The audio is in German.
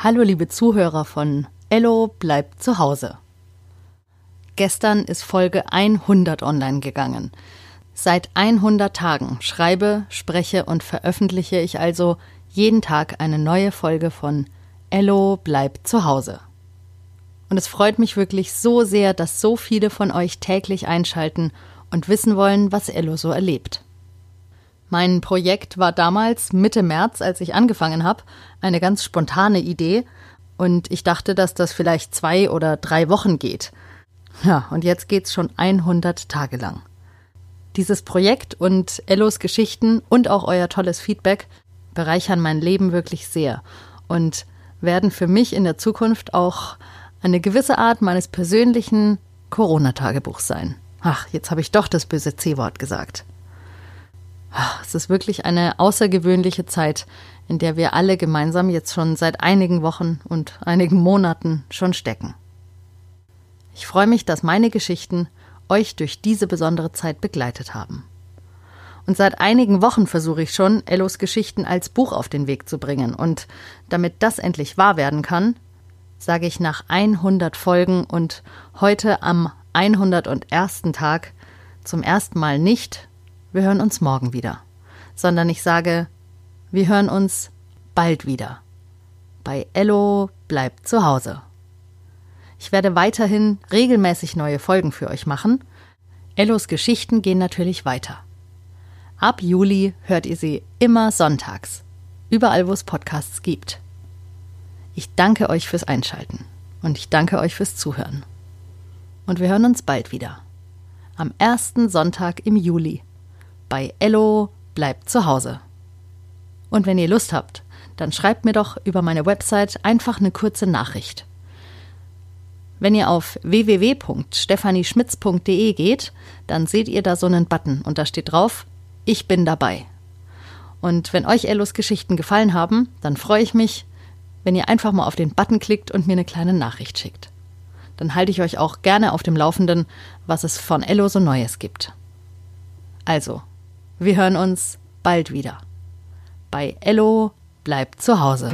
Hallo liebe Zuhörer von Ello bleibt zu Hause. Gestern ist Folge 100 online gegangen. Seit 100 Tagen schreibe, spreche und veröffentliche ich also jeden Tag eine neue Folge von Ello bleibt zu Hause. Und es freut mich wirklich so sehr, dass so viele von euch täglich einschalten und wissen wollen, was Ello so erlebt. Mein Projekt war damals Mitte März, als ich angefangen habe, eine ganz spontane Idee und ich dachte, dass das vielleicht zwei oder drei Wochen geht. Ja, und jetzt geht's schon 100 Tage lang. Dieses Projekt und Ellos Geschichten und auch euer tolles Feedback bereichern mein Leben wirklich sehr und werden für mich in der Zukunft auch eine gewisse Art meines persönlichen Corona-Tagebuchs sein. Ach, jetzt habe ich doch das böse C-Wort gesagt. Ach, es ist wirklich eine außergewöhnliche Zeit, in der wir alle gemeinsam jetzt schon seit einigen Wochen und einigen Monaten schon stecken. Ich freue mich, dass meine Geschichten euch durch diese besondere Zeit begleitet haben. Und seit einigen Wochen versuche ich schon, Ellos Geschichten als Buch auf den Weg zu bringen. Und damit das endlich wahr werden kann, sage ich nach 100 Folgen und heute am 101. Tag zum ersten Mal nicht, wir hören uns morgen wieder, sondern ich sage, wir hören uns bald wieder. Bei Ello bleibt zu Hause. Ich werde weiterhin regelmäßig neue Folgen für euch machen. Ellos Geschichten gehen natürlich weiter. Ab Juli hört ihr sie immer sonntags, überall wo es Podcasts gibt. Ich danke euch fürs Einschalten und ich danke euch fürs Zuhören. Und wir hören uns bald wieder. Am ersten Sonntag im Juli. Bei Ello bleibt zu Hause. Und wenn ihr Lust habt, dann schreibt mir doch über meine Website einfach eine kurze Nachricht. Wenn ihr auf www.stephanieschmitz.de geht, dann seht ihr da so einen Button und da steht drauf, ich bin dabei. Und wenn euch Ellos Geschichten gefallen haben, dann freue ich mich, wenn ihr einfach mal auf den Button klickt und mir eine kleine Nachricht schickt. Dann halte ich euch auch gerne auf dem Laufenden, was es von Ello so Neues gibt. Also, wir hören uns bald wieder. Bei Ello bleibt zu Hause.